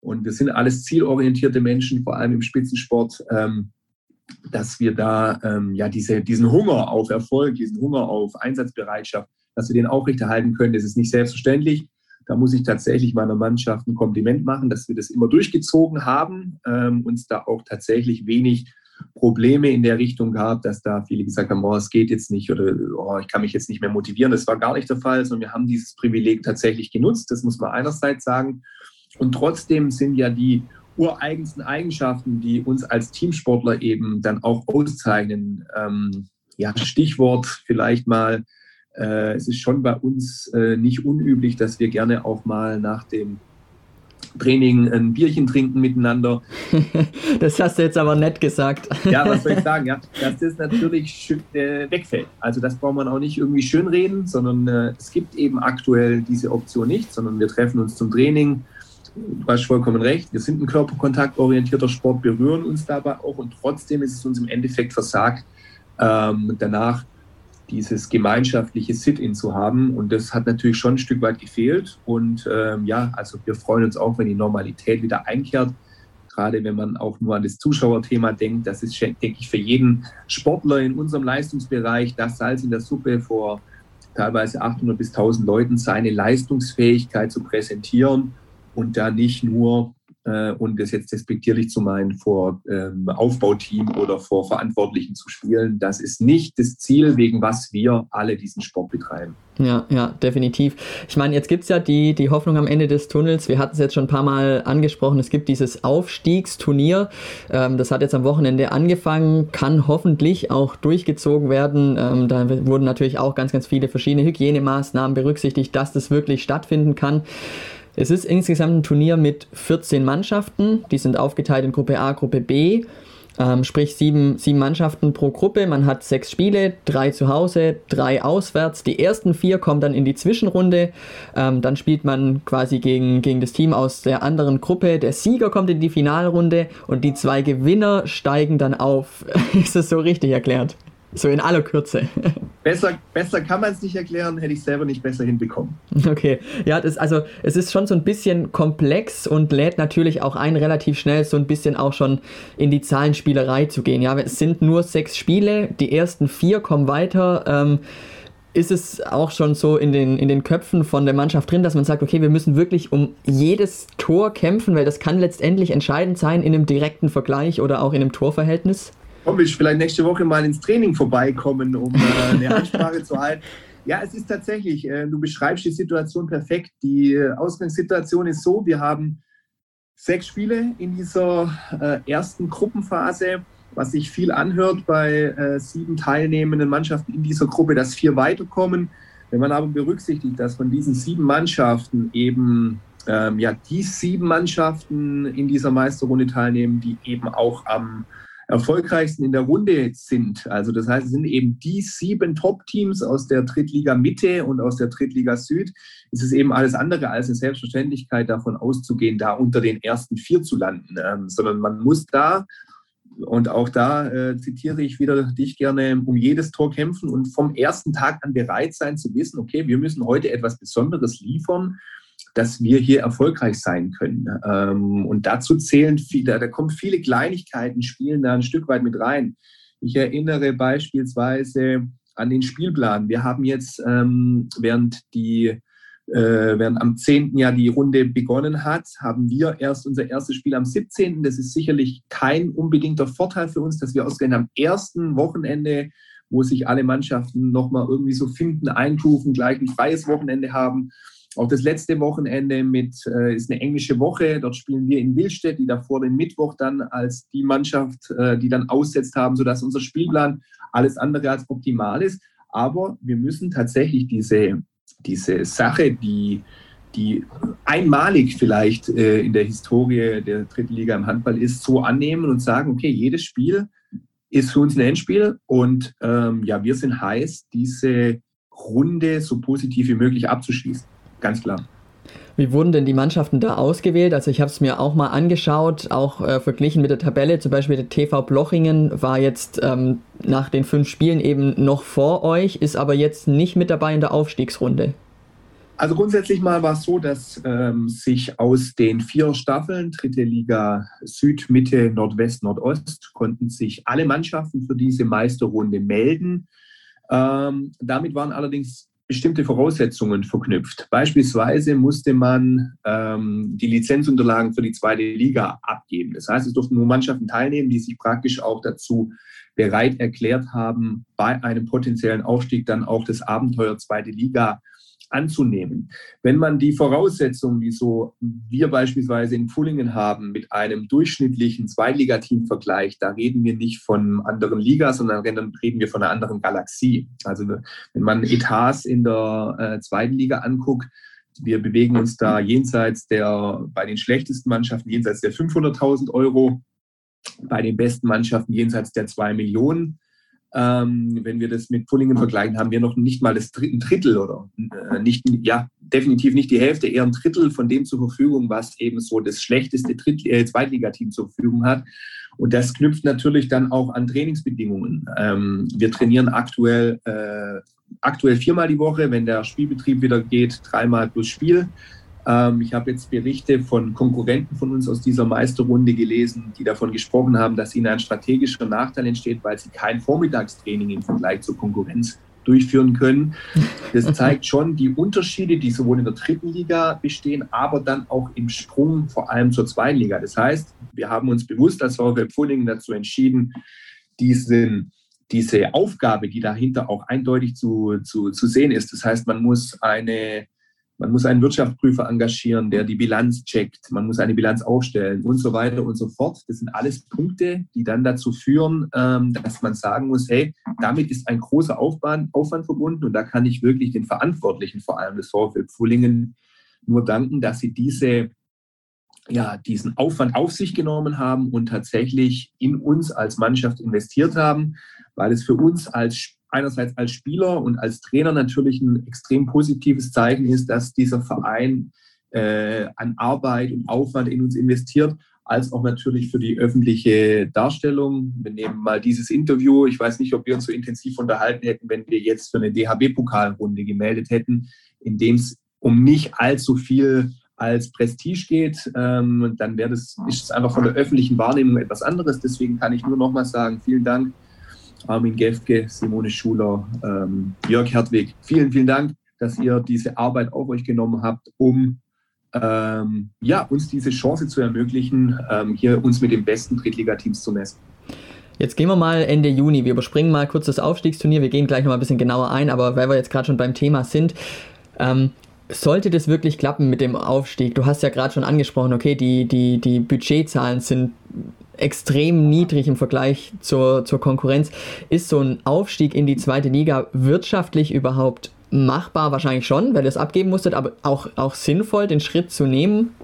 und wir sind alles zielorientierte Menschen, vor allem im Spitzensport, ähm, dass wir da ähm, ja diese, diesen Hunger auf Erfolg, diesen Hunger auf Einsatzbereitschaft, dass wir den aufrechterhalten können. Das ist nicht selbstverständlich. Da muss ich tatsächlich meiner Mannschaft ein Kompliment machen, dass wir das immer durchgezogen haben, ähm, uns da auch tatsächlich wenig Probleme in der Richtung gab, dass da viele gesagt haben, oh, es geht jetzt nicht oder oh, ich kann mich jetzt nicht mehr motivieren. Das war gar nicht der Fall, sondern wir haben dieses Privileg tatsächlich genutzt. Das muss man einerseits sagen. Und trotzdem sind ja die ureigensten Eigenschaften, die uns als Teamsportler eben dann auch auszeichnen. Ähm, ja, Stichwort vielleicht mal äh, es ist schon bei uns äh, nicht unüblich, dass wir gerne auch mal nach dem Training ein Bierchen trinken miteinander. (laughs) das hast du jetzt aber nett gesagt. ja, was soll ich (laughs) sagen? Ja, dass das natürlich schön, äh, wegfällt. Also das braucht man auch nicht irgendwie schönreden, sondern äh, es gibt eben aktuell diese Option nicht, sondern wir treffen uns zum Training. Du hast vollkommen recht. Wir sind ein körperkontaktorientierter Sport, berühren uns dabei auch und trotzdem ist es uns im Endeffekt versagt, ähm, danach dieses gemeinschaftliche Sit-in zu haben. Und das hat natürlich schon ein Stück weit gefehlt. Und ähm, ja, also wir freuen uns auch, wenn die Normalität wieder einkehrt. Gerade wenn man auch nur an das Zuschauerthema denkt, das ist, denke ich, für jeden Sportler in unserem Leistungsbereich das Salz in der Suppe vor teilweise 800 bis 1000 Leuten seine Leistungsfähigkeit zu präsentieren und da nicht nur äh, und das jetzt despektierlich zu meinen, vor ähm, Aufbauteam oder vor Verantwortlichen zu spielen. Das ist nicht das Ziel, wegen was wir alle diesen Sport betreiben. Ja, ja, definitiv. Ich meine, jetzt gibt es ja die, die Hoffnung am Ende des Tunnels. Wir hatten es jetzt schon ein paar Mal angesprochen. Es gibt dieses Aufstiegsturnier. Ähm, das hat jetzt am Wochenende angefangen, kann hoffentlich auch durchgezogen werden. Ähm, da wurden natürlich auch ganz, ganz viele verschiedene Hygienemaßnahmen berücksichtigt, dass das wirklich stattfinden kann. Es ist insgesamt ein Turnier mit 14 Mannschaften. Die sind aufgeteilt in Gruppe A, Gruppe B. Ähm, sprich sieben, sieben Mannschaften pro Gruppe. Man hat sechs Spiele, drei zu Hause, drei auswärts. Die ersten vier kommen dann in die Zwischenrunde. Ähm, dann spielt man quasi gegen, gegen das Team aus der anderen Gruppe. Der Sieger kommt in die Finalrunde und die zwei Gewinner steigen dann auf. (laughs) ist das so richtig erklärt? So in aller Kürze. (laughs) Besser, besser kann man es nicht erklären, hätte ich selber nicht besser hinbekommen. Okay, ja, das, also es ist schon so ein bisschen komplex und lädt natürlich auch ein, relativ schnell so ein bisschen auch schon in die Zahlenspielerei zu gehen. Ja, es sind nur sechs Spiele, die ersten vier kommen weiter. Ähm, ist es auch schon so in den, in den Köpfen von der Mannschaft drin, dass man sagt, okay, wir müssen wirklich um jedes Tor kämpfen, weil das kann letztendlich entscheidend sein in einem direkten Vergleich oder auch in einem Torverhältnis? Komm, ich vielleicht nächste Woche mal ins Training vorbeikommen, um äh, eine (laughs) Ansprache zu halten. Ja, es ist tatsächlich, äh, du beschreibst die Situation perfekt. Die äh, Ausgangssituation ist so, wir haben sechs Spiele in dieser äh, ersten Gruppenphase, was sich viel anhört bei äh, sieben teilnehmenden Mannschaften in dieser Gruppe, dass vier weiterkommen. Wenn man aber berücksichtigt, dass von diesen sieben Mannschaften eben ähm, ja, die sieben Mannschaften in dieser Meisterrunde teilnehmen, die eben auch am erfolgreichsten in der Runde sind. Also das heißt, es sind eben die sieben Top-Teams aus der Drittliga Mitte und aus der Drittliga Süd. Es ist eben alles andere als eine Selbstverständlichkeit davon auszugehen, da unter den ersten vier zu landen, ähm, sondern man muss da und auch da äh, zitiere ich wieder dich gerne, um jedes Tor kämpfen und vom ersten Tag an bereit sein zu wissen, okay, wir müssen heute etwas Besonderes liefern dass wir hier erfolgreich sein können. Ähm, und dazu zählen viele, da kommen viele Kleinigkeiten, spielen da ein Stück weit mit rein. Ich erinnere beispielsweise an den Spielplan. Wir haben jetzt, ähm, während die äh, während am 10. Jahr die Runde begonnen hat, haben wir erst unser erstes Spiel am 17. Das ist sicherlich kein unbedingter Vorteil für uns, dass wir ausgerechnet am ersten Wochenende, wo sich alle Mannschaften nochmal irgendwie so finden, eintufen, gleich ein freies Wochenende haben. Auch das letzte Wochenende mit, äh, ist eine englische Woche. Dort spielen wir in Willstedt, die davor den Mittwoch dann als die Mannschaft, äh, die dann aussetzt haben, sodass unser Spielplan alles andere als optimal ist. Aber wir müssen tatsächlich diese diese Sache, die, die einmalig vielleicht äh, in der Historie der dritten Liga im Handball ist, so annehmen und sagen, okay, jedes Spiel ist für uns ein Endspiel und ähm, ja, wir sind heiß, diese Runde so positiv wie möglich abzuschließen. Ganz klar. Wie wurden denn die Mannschaften da ausgewählt? Also ich habe es mir auch mal angeschaut, auch äh, verglichen mit der Tabelle. Zum Beispiel der TV Blochingen war jetzt ähm, nach den fünf Spielen eben noch vor euch, ist aber jetzt nicht mit dabei in der Aufstiegsrunde. Also grundsätzlich mal war es so, dass ähm, sich aus den vier Staffeln, dritte Liga Süd, Mitte, Nordwest, Nordost, konnten sich alle Mannschaften für diese Meisterrunde melden. Ähm, damit waren allerdings bestimmte Voraussetzungen verknüpft. Beispielsweise musste man ähm, die Lizenzunterlagen für die zweite Liga abgeben. Das heißt, es durften nur Mannschaften teilnehmen, die sich praktisch auch dazu bereit erklärt haben, bei einem potenziellen Aufstieg dann auch das Abenteuer zweite Liga anzunehmen. Wenn man die Voraussetzungen, die so wir beispielsweise in Pfullingen haben, mit einem durchschnittlichen Zweitligateam vergleicht, da reden wir nicht von anderen Ligas, sondern reden wir von einer anderen Galaxie. Also wenn man Etats in der äh, zweiten Liga anguckt, wir bewegen uns da jenseits der, bei den schlechtesten Mannschaften jenseits der 500.000 Euro, bei den besten Mannschaften jenseits der 2 Millionen. Ähm, wenn wir das mit Pullingen vergleichen, haben wir noch nicht mal das ein Drittel oder äh, nicht, ja, definitiv nicht die Hälfte, eher ein Drittel von dem zur Verfügung, was eben so das schlechteste Dritt äh, Zweitligateam zur Verfügung hat. Und das knüpft natürlich dann auch an Trainingsbedingungen. Ähm, wir trainieren aktuell, äh, aktuell viermal die Woche, wenn der Spielbetrieb wieder geht, dreimal plus Spiel. Ähm, ich habe jetzt Berichte von Konkurrenten von uns aus dieser Meisterrunde gelesen, die davon gesprochen haben, dass ihnen ein strategischer Nachteil entsteht, weil sie kein Vormittagstraining im Vergleich zur Konkurrenz durchführen können. Das (laughs) zeigt schon die Unterschiede, die sowohl in der dritten Liga bestehen, aber dann auch im Sprung vor allem zur zweiten Liga. Das heißt, wir haben uns bewusst als VfL Pfullingen dazu entschieden, diesen diese Aufgabe, die dahinter auch eindeutig zu, zu, zu sehen ist. Das heißt, man muss eine man muss einen Wirtschaftsprüfer engagieren, der die Bilanz checkt. Man muss eine Bilanz aufstellen und so weiter und so fort. Das sind alles Punkte, die dann dazu führen, ähm, dass man sagen muss, hey, damit ist ein großer Aufwand, verbunden und da kann ich wirklich den Verantwortlichen, vor allem des VfL Pfullingen, nur danken, dass sie diese ja, diesen Aufwand auf sich genommen haben und tatsächlich in uns als Mannschaft investiert haben, weil es für uns als einerseits als Spieler und als Trainer natürlich ein extrem positives Zeichen ist, dass dieser Verein äh, an Arbeit und Aufwand in uns investiert, als auch natürlich für die öffentliche Darstellung. Wir nehmen mal dieses Interview. Ich weiß nicht, ob wir uns so intensiv unterhalten hätten, wenn wir jetzt für eine DHB-Pokalrunde gemeldet hätten, in dem es um nicht allzu viel als Prestige geht, ähm, dann wäre das ist es einfach von der öffentlichen Wahrnehmung etwas anderes. Deswegen kann ich nur noch mal sagen, vielen Dank Armin Gefke, Simone Schuler, ähm, Jörg Hertwig. Vielen, vielen Dank, dass ihr diese Arbeit auf euch genommen habt, um ähm, ja, uns diese Chance zu ermöglichen, ähm, hier uns mit den besten Drittligateams zu messen. Jetzt gehen wir mal Ende Juni. Wir überspringen mal kurz das Aufstiegsturnier. Wir gehen gleich noch mal ein bisschen genauer ein, aber weil wir jetzt gerade schon beim Thema sind, ähm, sollte das wirklich klappen mit dem Aufstieg? Du hast ja gerade schon angesprochen, okay, die, die, die Budgetzahlen sind extrem niedrig im Vergleich zur, zur Konkurrenz. Ist so ein Aufstieg in die zweite Liga wirtschaftlich überhaupt machbar? Wahrscheinlich schon, weil ihr es abgeben musstet, aber auch, auch sinnvoll, den Schritt zu nehmen?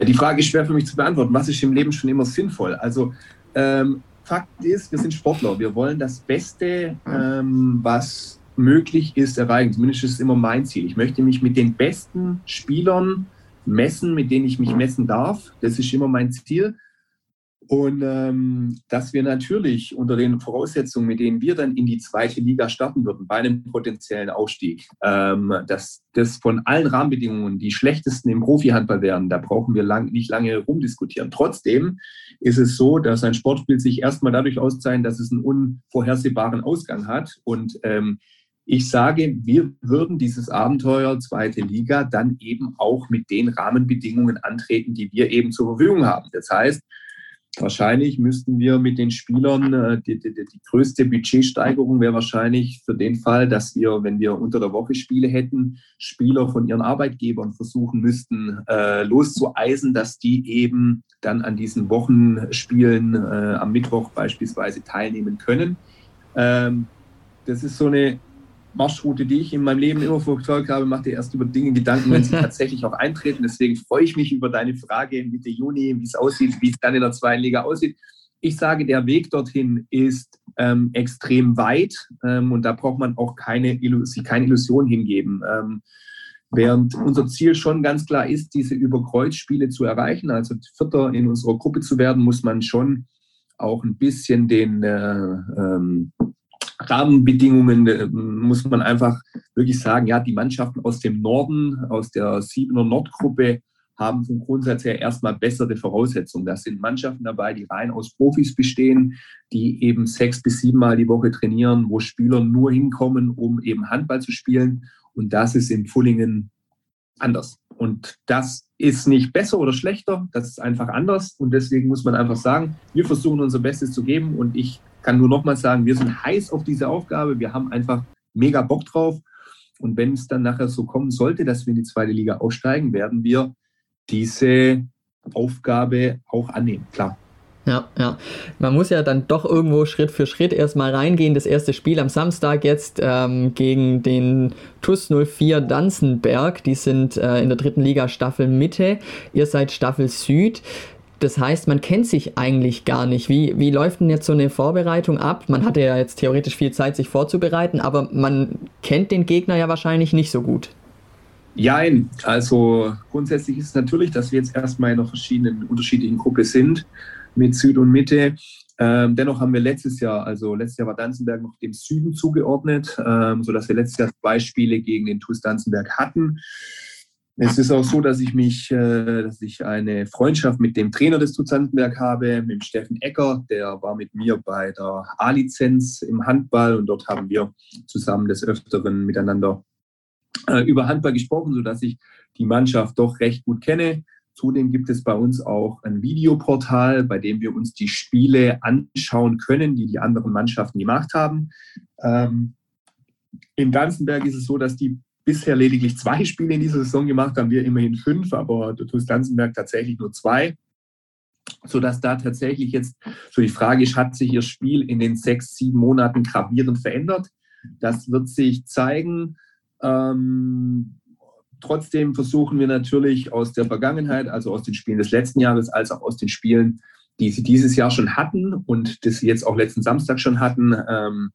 Die Frage ist schwer für mich zu beantworten. Was ist im Leben schon immer sinnvoll? Also, ähm, Fakt ist, wir sind Sportler. Wir wollen das Beste, ähm, was möglich ist, erreichen. Zumindest ist es immer mein Ziel. Ich möchte mich mit den besten Spielern messen, mit denen ich mich messen darf. Das ist immer mein Ziel. Und ähm, dass wir natürlich unter den Voraussetzungen, mit denen wir dann in die zweite Liga starten würden, bei einem potenziellen Aufstieg, ähm, dass das von allen Rahmenbedingungen die schlechtesten im Profihandball wären, da brauchen wir lang, nicht lange rumdiskutieren. Trotzdem ist es so, dass ein Sportspiel sich erstmal dadurch auszeichnet, dass es einen unvorhersehbaren Ausgang hat und ähm, Ich sage, wir würden dieses Abenteuer zweite Liga dann eben auch mit den Rahmenbedingungen antreten, die wir eben zur Verfügung haben. Das heißt, Wahrscheinlich müssten wir mit den Spielern, äh, die, die, die, größte Budgetsteigerung wäre wahrscheinlich für den Fall, dass wir, wenn wir unter der Woche Spiele hätten, Spieler von ihren Arbeitgebern versuchen müssten, äh, loszueisen, dass die eben dann an diesen Wochenspielen äh, am Mittwoch beispielsweise teilnehmen können. Ähm, das ist so eine Marschroute, die ich in meinem Leben immer verfolgt habe, mache dir erst über Dinge Gedanken, wenn sie (laughs) tatsächlich auch eintreten. Deswegen freue ich mich über deine Frage Mitte Juni, wie es aussieht, wie es dann in der zweiten Liga aussieht. Ich sage, der Weg dorthin ist ähm, extrem weit ähm, und da braucht man auch keine, sich keine Illusion hingeben. Ähm, während unser Ziel schon ganz klar ist, diese Überkreuzspiele zu erreichen, also Vierter in unserer Gruppe zu werden, muss man schon auch ein bisschen den äh, ähm, Rahmenbedingungen äh, muss man einfach wirklich sagen, ja, die Mannschaften aus dem Norden, aus der Siebener Nordgruppe, haben vom Grundsatz her erstmal bessere Voraussetzungen. Da sind Mannschaften dabei, die rein aus Profis bestehen, die eben sechs bis sieben Mal die Woche trainieren, wo Spieler nur hinkommen, um eben Handball zu spielen. Und das ist in Pfullingen anders. Und das ist nicht besser oder schlechter, das ist einfach anders. Und deswegen muss man einfach sagen, wir versuchen unser Bestes zu geben. Und ich kann nur nochmal sagen, wir sind heiß auf diese Aufgabe. Wir haben einfach mega Bock drauf. Und wenn es dann nachher so kommen sollte, dass wir in die zweite Liga aufsteigen, werden wir diese Aufgabe auch annehmen, klar. Ja, ja. Man muss ja dann doch irgendwo Schritt für Schritt erstmal reingehen. Das erste Spiel am Samstag jetzt ähm, gegen den TUS 04 Danzenberg. Die sind äh, in der dritten Liga Staffel Mitte. Ihr seid Staffel Süd. Das heißt, man kennt sich eigentlich gar nicht. Wie, wie läuft denn jetzt so eine Vorbereitung ab? Man hatte ja jetzt theoretisch viel Zeit, sich vorzubereiten, aber man kennt den Gegner ja wahrscheinlich nicht so gut. Jein, also grundsätzlich ist es natürlich, dass wir jetzt erstmal in einer verschiedenen, unterschiedlichen Gruppe sind, mit Süd und Mitte. Ähm, dennoch haben wir letztes Jahr, also letztes Jahr war Danzenberg noch dem Süden zugeordnet, ähm, sodass wir letztes Jahr zwei Spiele gegen den TuS Danzenberg hatten. Es ist auch so, dass ich mich, äh, dass ich eine Freundschaft mit dem Trainer des Tuzantenberg habe, mit Steffen Ecker. Der war mit mir bei der A-Lizenz im Handball und dort haben wir zusammen des Öfteren miteinander äh, über Handball gesprochen, sodass ich die Mannschaft doch recht gut kenne. Zudem gibt es bei uns auch ein Videoportal, bei dem wir uns die Spiele anschauen können, die die anderen Mannschaften gemacht haben. Ähm, in Danzenberg ist es so, dass die bisher lediglich zwei Spiele in dieser Saison gemacht haben, wir immerhin fünf, aber der TuS Danzenberg tatsächlich nur zwei. Sodass da tatsächlich jetzt so die Frage ist, hat sich ihr Spiel in den sechs, sieben Monaten gravierend verändert? Das wird sich zeigen. Ähm, trotzdem versuchen wir natürlich aus der Vergangenheit, also aus den Spielen des letzten Jahres, als auch aus den Spielen, die sie dieses Jahr schon hatten und das sie jetzt auch letzten Samstag schon hatten, ähm,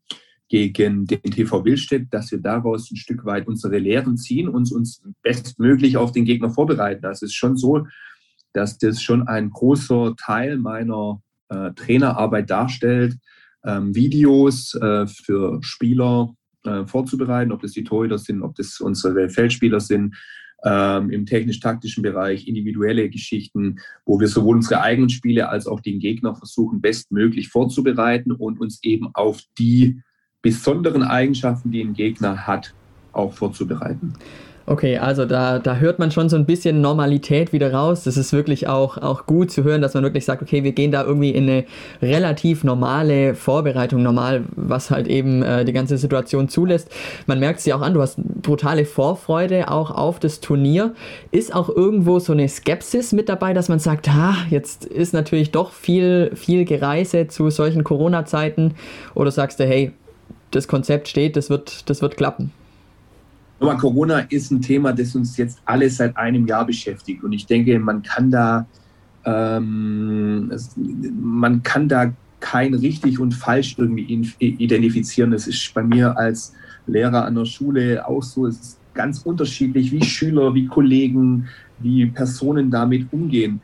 gegen den TV Willstedt, dass wir daraus ein Stück weit unsere Lehren ziehen und uns bestmöglich auf den Gegner vorbereiten. Das ist schon so, dass das schon ein großer Teil meiner äh, Trainerarbeit darstellt, ähm, Videos äh, für Spieler äh, vorzubereiten, ob das die Torhüter sind, ob das unsere Feldspieler sind, ähm, im technisch-taktischen Bereich, individuelle Geschichten, wo wir sowohl unsere eigenen Spiele als auch den Gegner versuchen, bestmöglich vorzubereiten und uns eben auf die besonderen Eigenschaften, die ein Gegner hat, auch vorzubereiten. Okay, also da, da hört man schon so ein bisschen Normalität wieder raus. Das ist wirklich auch, auch gut zu hören, dass man wirklich sagt, okay, wir gehen da irgendwie in eine relativ normale Vorbereitung, normal, was halt eben äh, die ganze Situation zulässt. Man merkt es ja auch an, du hast brutale Vorfreude auch auf das Turnier. Ist auch irgendwo so eine Skepsis mit dabei, dass man sagt, ha, jetzt ist natürlich doch viel, viel Gereise zu solchen Corona-Zeiten. Oder sagst du, hey, das Konzept steht, das wird, das wird klappen. Aber Corona ist ein Thema, das uns jetzt alle seit einem Jahr beschäftigt. Und ich denke, man kann da, ähm, man kann da kein richtig und falsch irgendwie identifizieren. Das ist bei mir als Lehrer an der Schule auch so. Es ist ganz unterschiedlich, wie Schüler, wie Kollegen, wie Personen damit umgehen.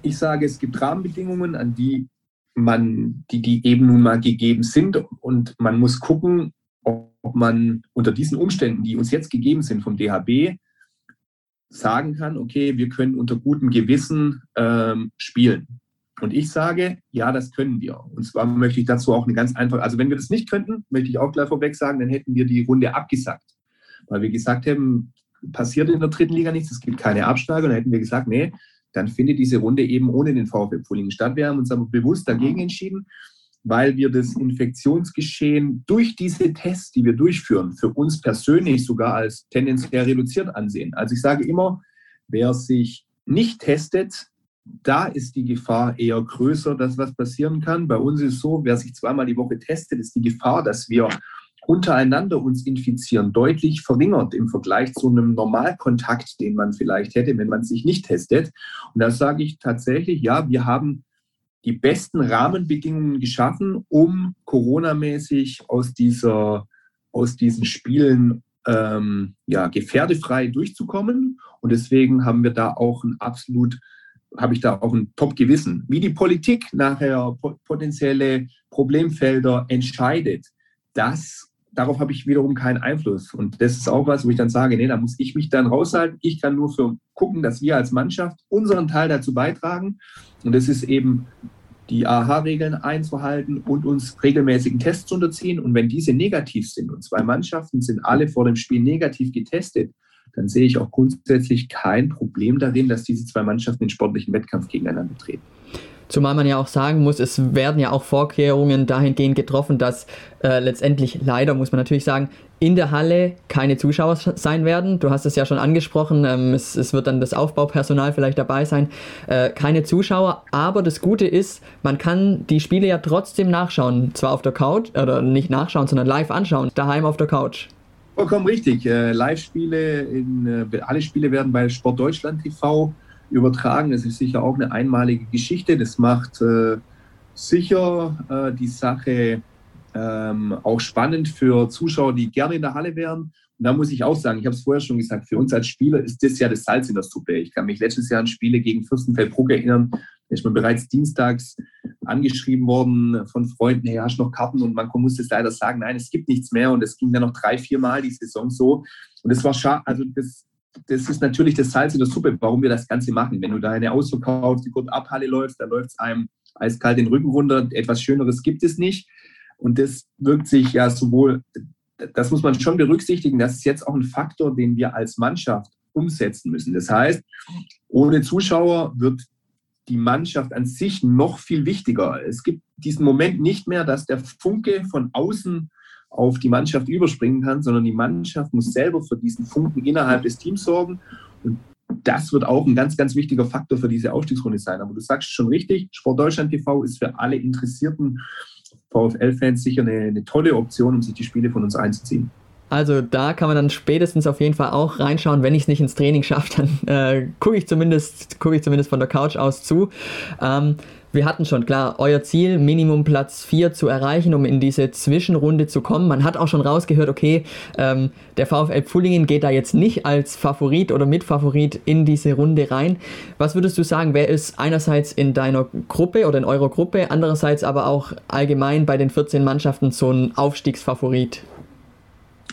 Ich sage, es gibt Rahmenbedingungen, an die man, die, die eben nun mal gegeben sind. Und man muss gucken, ob man unter diesen Umständen, die uns jetzt gegeben sind vom DHB, sagen kann, okay, wir können unter gutem Gewissen ähm, spielen. Und ich sage, ja, das können wir. Und zwar möchte ich dazu auch eine ganz einfache, also wenn wir das nicht könnten, möchte ich auch gleich vorweg sagen, dann hätten wir die Runde abgesagt. Weil wir gesagt haben, passiert in der dritten Liga nichts, es gibt keine Absteiger. Dann hätten wir gesagt, nee, dann findet diese Runde eben ohne den VfB Pfullingen statt. Wir haben uns aber bewusst dagegen entschieden, weil wir das Infektionsgeschehen durch diese Tests, die wir durchführen, für uns persönlich sogar als tendenziell reduziert ansehen. Also ich sage immer, wer sich nicht testet, da ist die Gefahr eher größer, dass was passieren kann. Bei uns ist es so, wer sich zweimal die Woche testet, ist die Gefahr, dass wir untereinander uns infizieren, deutlich verringert im Vergleich zu einem Normalkontakt, den man vielleicht hätte, wenn man sich nicht testet. Und da sage ich tatsächlich, ja, wir haben die besten Rahmenbedingungen geschaffen, um coronamäßig aus, dieser, aus diesen Spielen ähm, ja, gefährdefrei durchzukommen. Und deswegen haben wir da auch ein absolut habe ich da auch ein Top-Gewissen. Wie die Politik nachher potenzielle Problemfelder entscheidet, das, darauf habe ich wiederum keinen Einfluss. Und das ist auch was, wo ich dann sage, nee, da muss ich mich dann raushalten. Ich kann nur für gucken, dass wir als Mannschaft unseren Teil dazu beitragen. Und das ist eben die AHA-Regeln einzuhalten und uns regelmäßigen Tests zu unterziehen. Und wenn diese negativ sind und zwei Mannschaften sind alle vor dem Spiel negativ getestet, dann sehe ich auch grundsätzlich kein Problem darin, dass diese zwei Mannschaften den sportlichen Wettkampf gegeneinander treten. Zumal man ja auch sagen muss, es werden ja auch Vorkehrungen dahingehend getroffen, dass äh, letztendlich leider, muss man natürlich sagen, in der Halle keine Zuschauer sein werden. Du hast es ja schon angesprochen, ähm, es, es, wird dann das Aufbaupersonal vielleicht dabei sein. Äh, keine Zuschauer, aber das Gute ist, man kann die Spiele ja trotzdem nachschauen. Zwar auf der Couch, oder nicht nachschauen, sondern live anschauen, daheim auf der Couch. Vollkommen richtig. Äh, Live-Spiele, äh, alle Spiele werden bei Sport Deutschland TV übertragen. Das ist sicher auch eine einmalige Geschichte. Das macht äh, sicher äh, die Sache ähm, auch spannend für Zuschauer, die gerne in der Halle wären. Und da muss ich auch sagen, ich habe es vorher schon gesagt, für uns als Spieler ist das ja das Salz in der Suppe. Ich kann mich letztes Jahr an Spiele gegen Fürstenfeldbruck erinnern. Da ist man bereits dienstags angeschrieben worden von Freunden, hey, hast du noch Karten? Und man musste es leider sagen, nein, es gibt nichts mehr. Und es ging dann noch drei, vier Mal die Saison so. Und das war schade, also das, das ist natürlich das Salz in der Suppe, warum wir das Ganze machen. Wenn du da eine ausverkaufte Gurt-Abhalle läufst, da läuft es einem eiskalt den Rücken runter. Etwas Schöneres gibt es nicht. Und das wirkt sich ja sowohl, das muss man schon berücksichtigen, das ist jetzt auch ein Faktor, den wir als Mannschaft umsetzen müssen. Das heißt, ohne Zuschauer wird die Mannschaft an sich noch viel wichtiger. Es gibt diesen Moment nicht mehr, dass der Funke von außen auf die Mannschaft überspringen kann, sondern die Mannschaft muss selber für diesen Funken innerhalb des Teams sorgen. Und das wird auch ein ganz, ganz wichtiger Faktor für diese Aufstiegsrunde sein. Aber du sagst schon richtig, Sport Deutschland TV ist für alle interessierten VfL-Fans sicher eine, eine tolle Option, um sich die Spiele von uns einzuziehen. Also da kann man dann spätestens auf jeden Fall auch reinschauen. Wenn ich es nicht ins Training schaffe, dann äh, gucke ich, zumindest, guck ich zumindest von der Couch aus zu. Ähm, wir hatten schon klar euer Ziel, Minimum Platz 4 zu erreichen, um in diese Zwischenrunde zu kommen. Man hat auch schon rausgehört, okay, ähm, der VfL Pfullingen geht da jetzt nicht als Favorit oder Mitfavorit in diese Runde rein. Was würdest du sagen, wer ist einerseits in deiner Gruppe oder in eurer Gruppe, andererseits aber auch allgemein bei den 14 Mannschaften so ein Aufstiegsfavorit?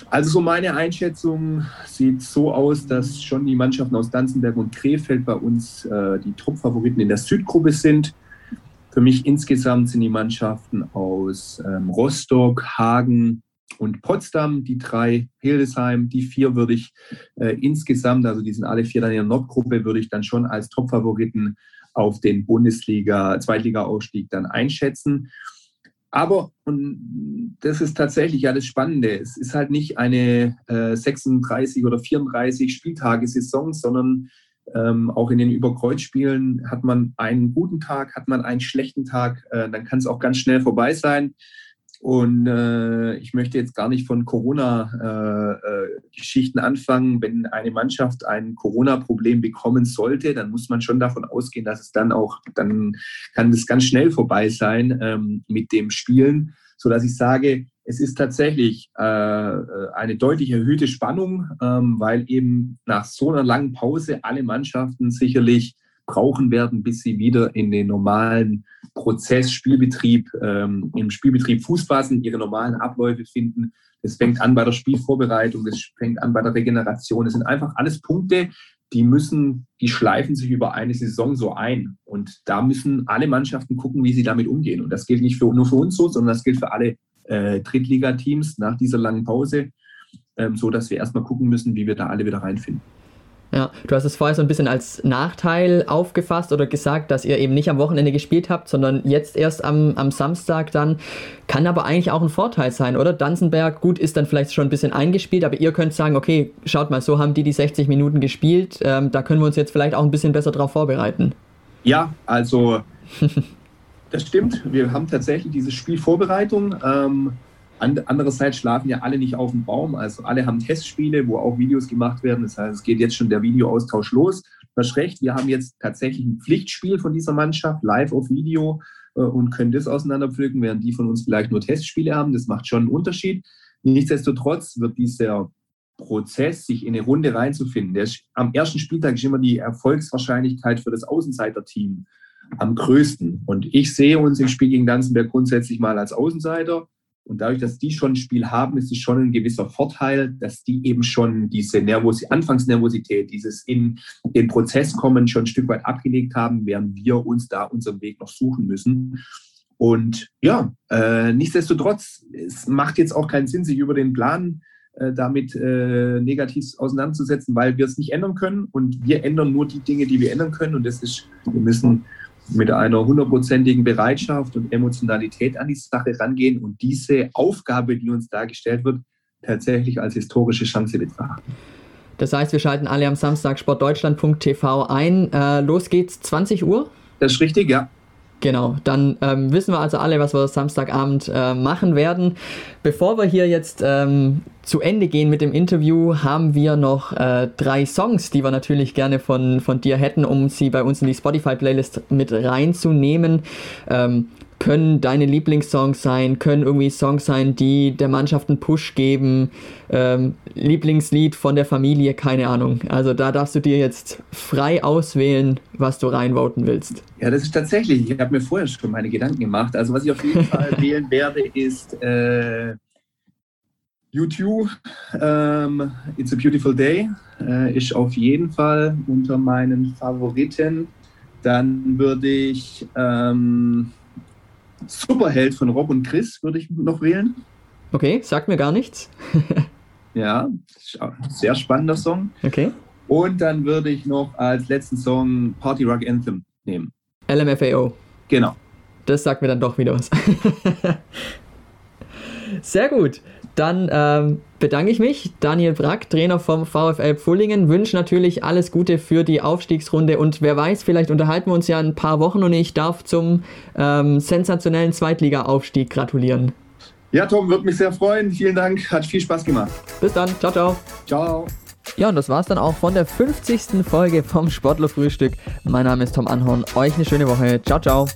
Also so meine Einschätzung sieht so aus, dass schon die Mannschaften aus Danzenberg und Krefeld bei uns äh, die Top-Favoriten in der Südgruppe sind. Für mich insgesamt sind die Mannschaften aus ähm, Rostock, Hagen und Potsdam, die drei, Hildesheim, die vier würde ich äh, insgesamt, also die sind alle vier dann in der Nordgruppe, würde ich dann schon als Top-Favoriten auf den Bundesliga, Zweitliga-Ausstieg dann einschätzen. Aber, und das ist tatsächlich ja das Spannende, es ist halt nicht eine äh, 36 oder 34 Spieltage-Saison, sondern ähm, auch in den Überkreuzspielen hat man einen guten Tag, hat man einen schlechten Tag, äh, dann kann es auch ganz schnell vorbei sein. Und äh, ich möchte jetzt gar nicht von Corona-Geschichten äh, äh anfangen. Wenn eine Mannschaft ein Corona-Problem bekommen sollte, dann muss man schon davon ausgehen, dass es dann auch, dann kann es ganz schnell vorbei sein ähm, mit dem Spielen, sodass ich sage, es ist tatsächlich äh, eine deutlich erhöhte Spannung, ähm, weil eben nach so einer langen Pause alle Mannschaften sicherlich brauchen werden, bis sie wieder in den normalen Prozess, Spielbetrieb, ähm, im Spielbetrieb Fuß fassen, ihre normalen Abläufe finden. Es fängt an bei der Spielvorbereitung, es fängt an bei der Regeneration. Es sind einfach alles Punkte, die müssen, die schleifen sich über eine Saison so ein. Und da müssen alle Mannschaften gucken, wie sie damit umgehen. Und das gilt nicht für, nur für uns so, sondern das gilt für alle äh, Drittligateams nach dieser langen Pause, ähm, so dass wir erstmal gucken müssen, wie wir da alle wieder reinfinden. Ja, du hast es vorher so ein bisschen als Nachteil aufgefasst oder gesagt, dass ihr eben nicht am Wochenende gespielt habt, sondern jetzt erst am, am Samstag dann. Kann aber eigentlich auch ein Vorteil sein, oder? Danzenberg, gut, ist dann vielleicht schon ein bisschen eingespielt, aber ihr könnt sagen, okay, schaut mal, so haben die die 60 Minuten gespielt, ähm, da können wir uns jetzt vielleicht auch ein bisschen besser drauf vorbereiten. Ja, also (laughs) das stimmt. Wir haben tatsächlich dieses Spiel Vorbereitung. Ähm, Andererseits schlafen ja alle nicht auf dem Baum. Also alle haben Testspiele, wo auch Videos gemacht werden. Das heißt, es geht jetzt schon der Videoaustausch los. Du hast recht, wir haben jetzt tatsächlich ein Pflichtspiel von dieser Mannschaft, live auf Video äh, und können das auseinanderpflücken, während die von uns vielleicht nur Testspiele haben. Das macht schon einen Unterschied. Nichtsdestotrotz wird dieser Prozess, sich in eine Runde reinzufinden, der ist, am ersten Spieltag ist immer die Erfolgswahrscheinlichkeit für das Außenseiterteam am größten. Und ich sehe uns im Spiel gegen Danzenberg grundsätzlich mal als Außenseiter und dadurch, dass die schon ein Spiel haben, ist es schon ein gewisser Vorteil, dass die eben schon diese Nervos Anfangsnervosität, dieses in den Prozess kommen, schon ein Stück weit abgelegt haben, während wir uns da unseren Weg noch suchen müssen. Und ja, äh, nichtsdestotrotz, es macht jetzt auch keinen Sinn, sich über den Plan äh, damit äh, negativ auseinanderzusetzen, weil wir es nicht ändern können. Und wir ändern nur die Dinge, die wir ändern können. Und das ist, wir müssen mit einer hundertprozentigen Bereitschaft und Emotionalität an die Sache rangehen und diese Aufgabe, die uns dargestellt wird, tatsächlich als historische Chance betrachten. Das heißt, wir schalten alle am Samstag sportdeutschland.tv ein. Äh, los geht's, 20 Uhr? Das ist richtig, ja. Genau, dann ähm, wissen wir also alle, was wir Samstagabend äh, machen werden. Bevor wir hier jetzt ähm, zu Ende gehen mit dem Interview, haben wir noch äh, drei Songs, die wir natürlich gerne von, von dir hätten, um sie bei uns in die Spotify-Playlist mit reinzunehmen. Ähm, können deine Lieblingssongs sein, können irgendwie Songs sein, die der Mannschaft einen Push geben, ähm, Lieblingslied von der Familie, keine Ahnung. Also da darfst du dir jetzt frei auswählen, was du reinvoten willst. Ja, das ist tatsächlich, ich habe mir vorher schon meine Gedanken gemacht. Also was ich auf jeden Fall (laughs) wählen werde, ist äh, U2, ähm, It's a Beautiful Day, äh, ist auf jeden Fall unter meinen Favoriten. Dann würde ich ähm, Superheld von Rob und Chris würde ich noch wählen. Okay, sagt mir gar nichts. (laughs) ja, sehr spannender Song. Okay. Und dann würde ich noch als letzten Song Party Rock Anthem nehmen. LMFAO. Genau. Das sagt mir dann doch wieder was. (laughs) Sehr gut. Dann ähm, bedanke ich mich. Daniel Brack, Trainer vom VfL Pfullingen, wünsche natürlich alles Gute für die Aufstiegsrunde und wer weiß, vielleicht unterhalten wir uns ja in ein paar Wochen und ich darf zum ähm, sensationellen Zweitliga-Aufstieg gratulieren. Ja, Tom, würde mich sehr freuen. Vielen Dank, hat viel Spaß gemacht. Bis dann, ciao, ciao. Ciao. Ja, und das war's dann auch von der 50. Folge vom Sportlerfrühstück. Mein Name ist Tom Anhorn. Euch eine schöne Woche. Ciao, ciao.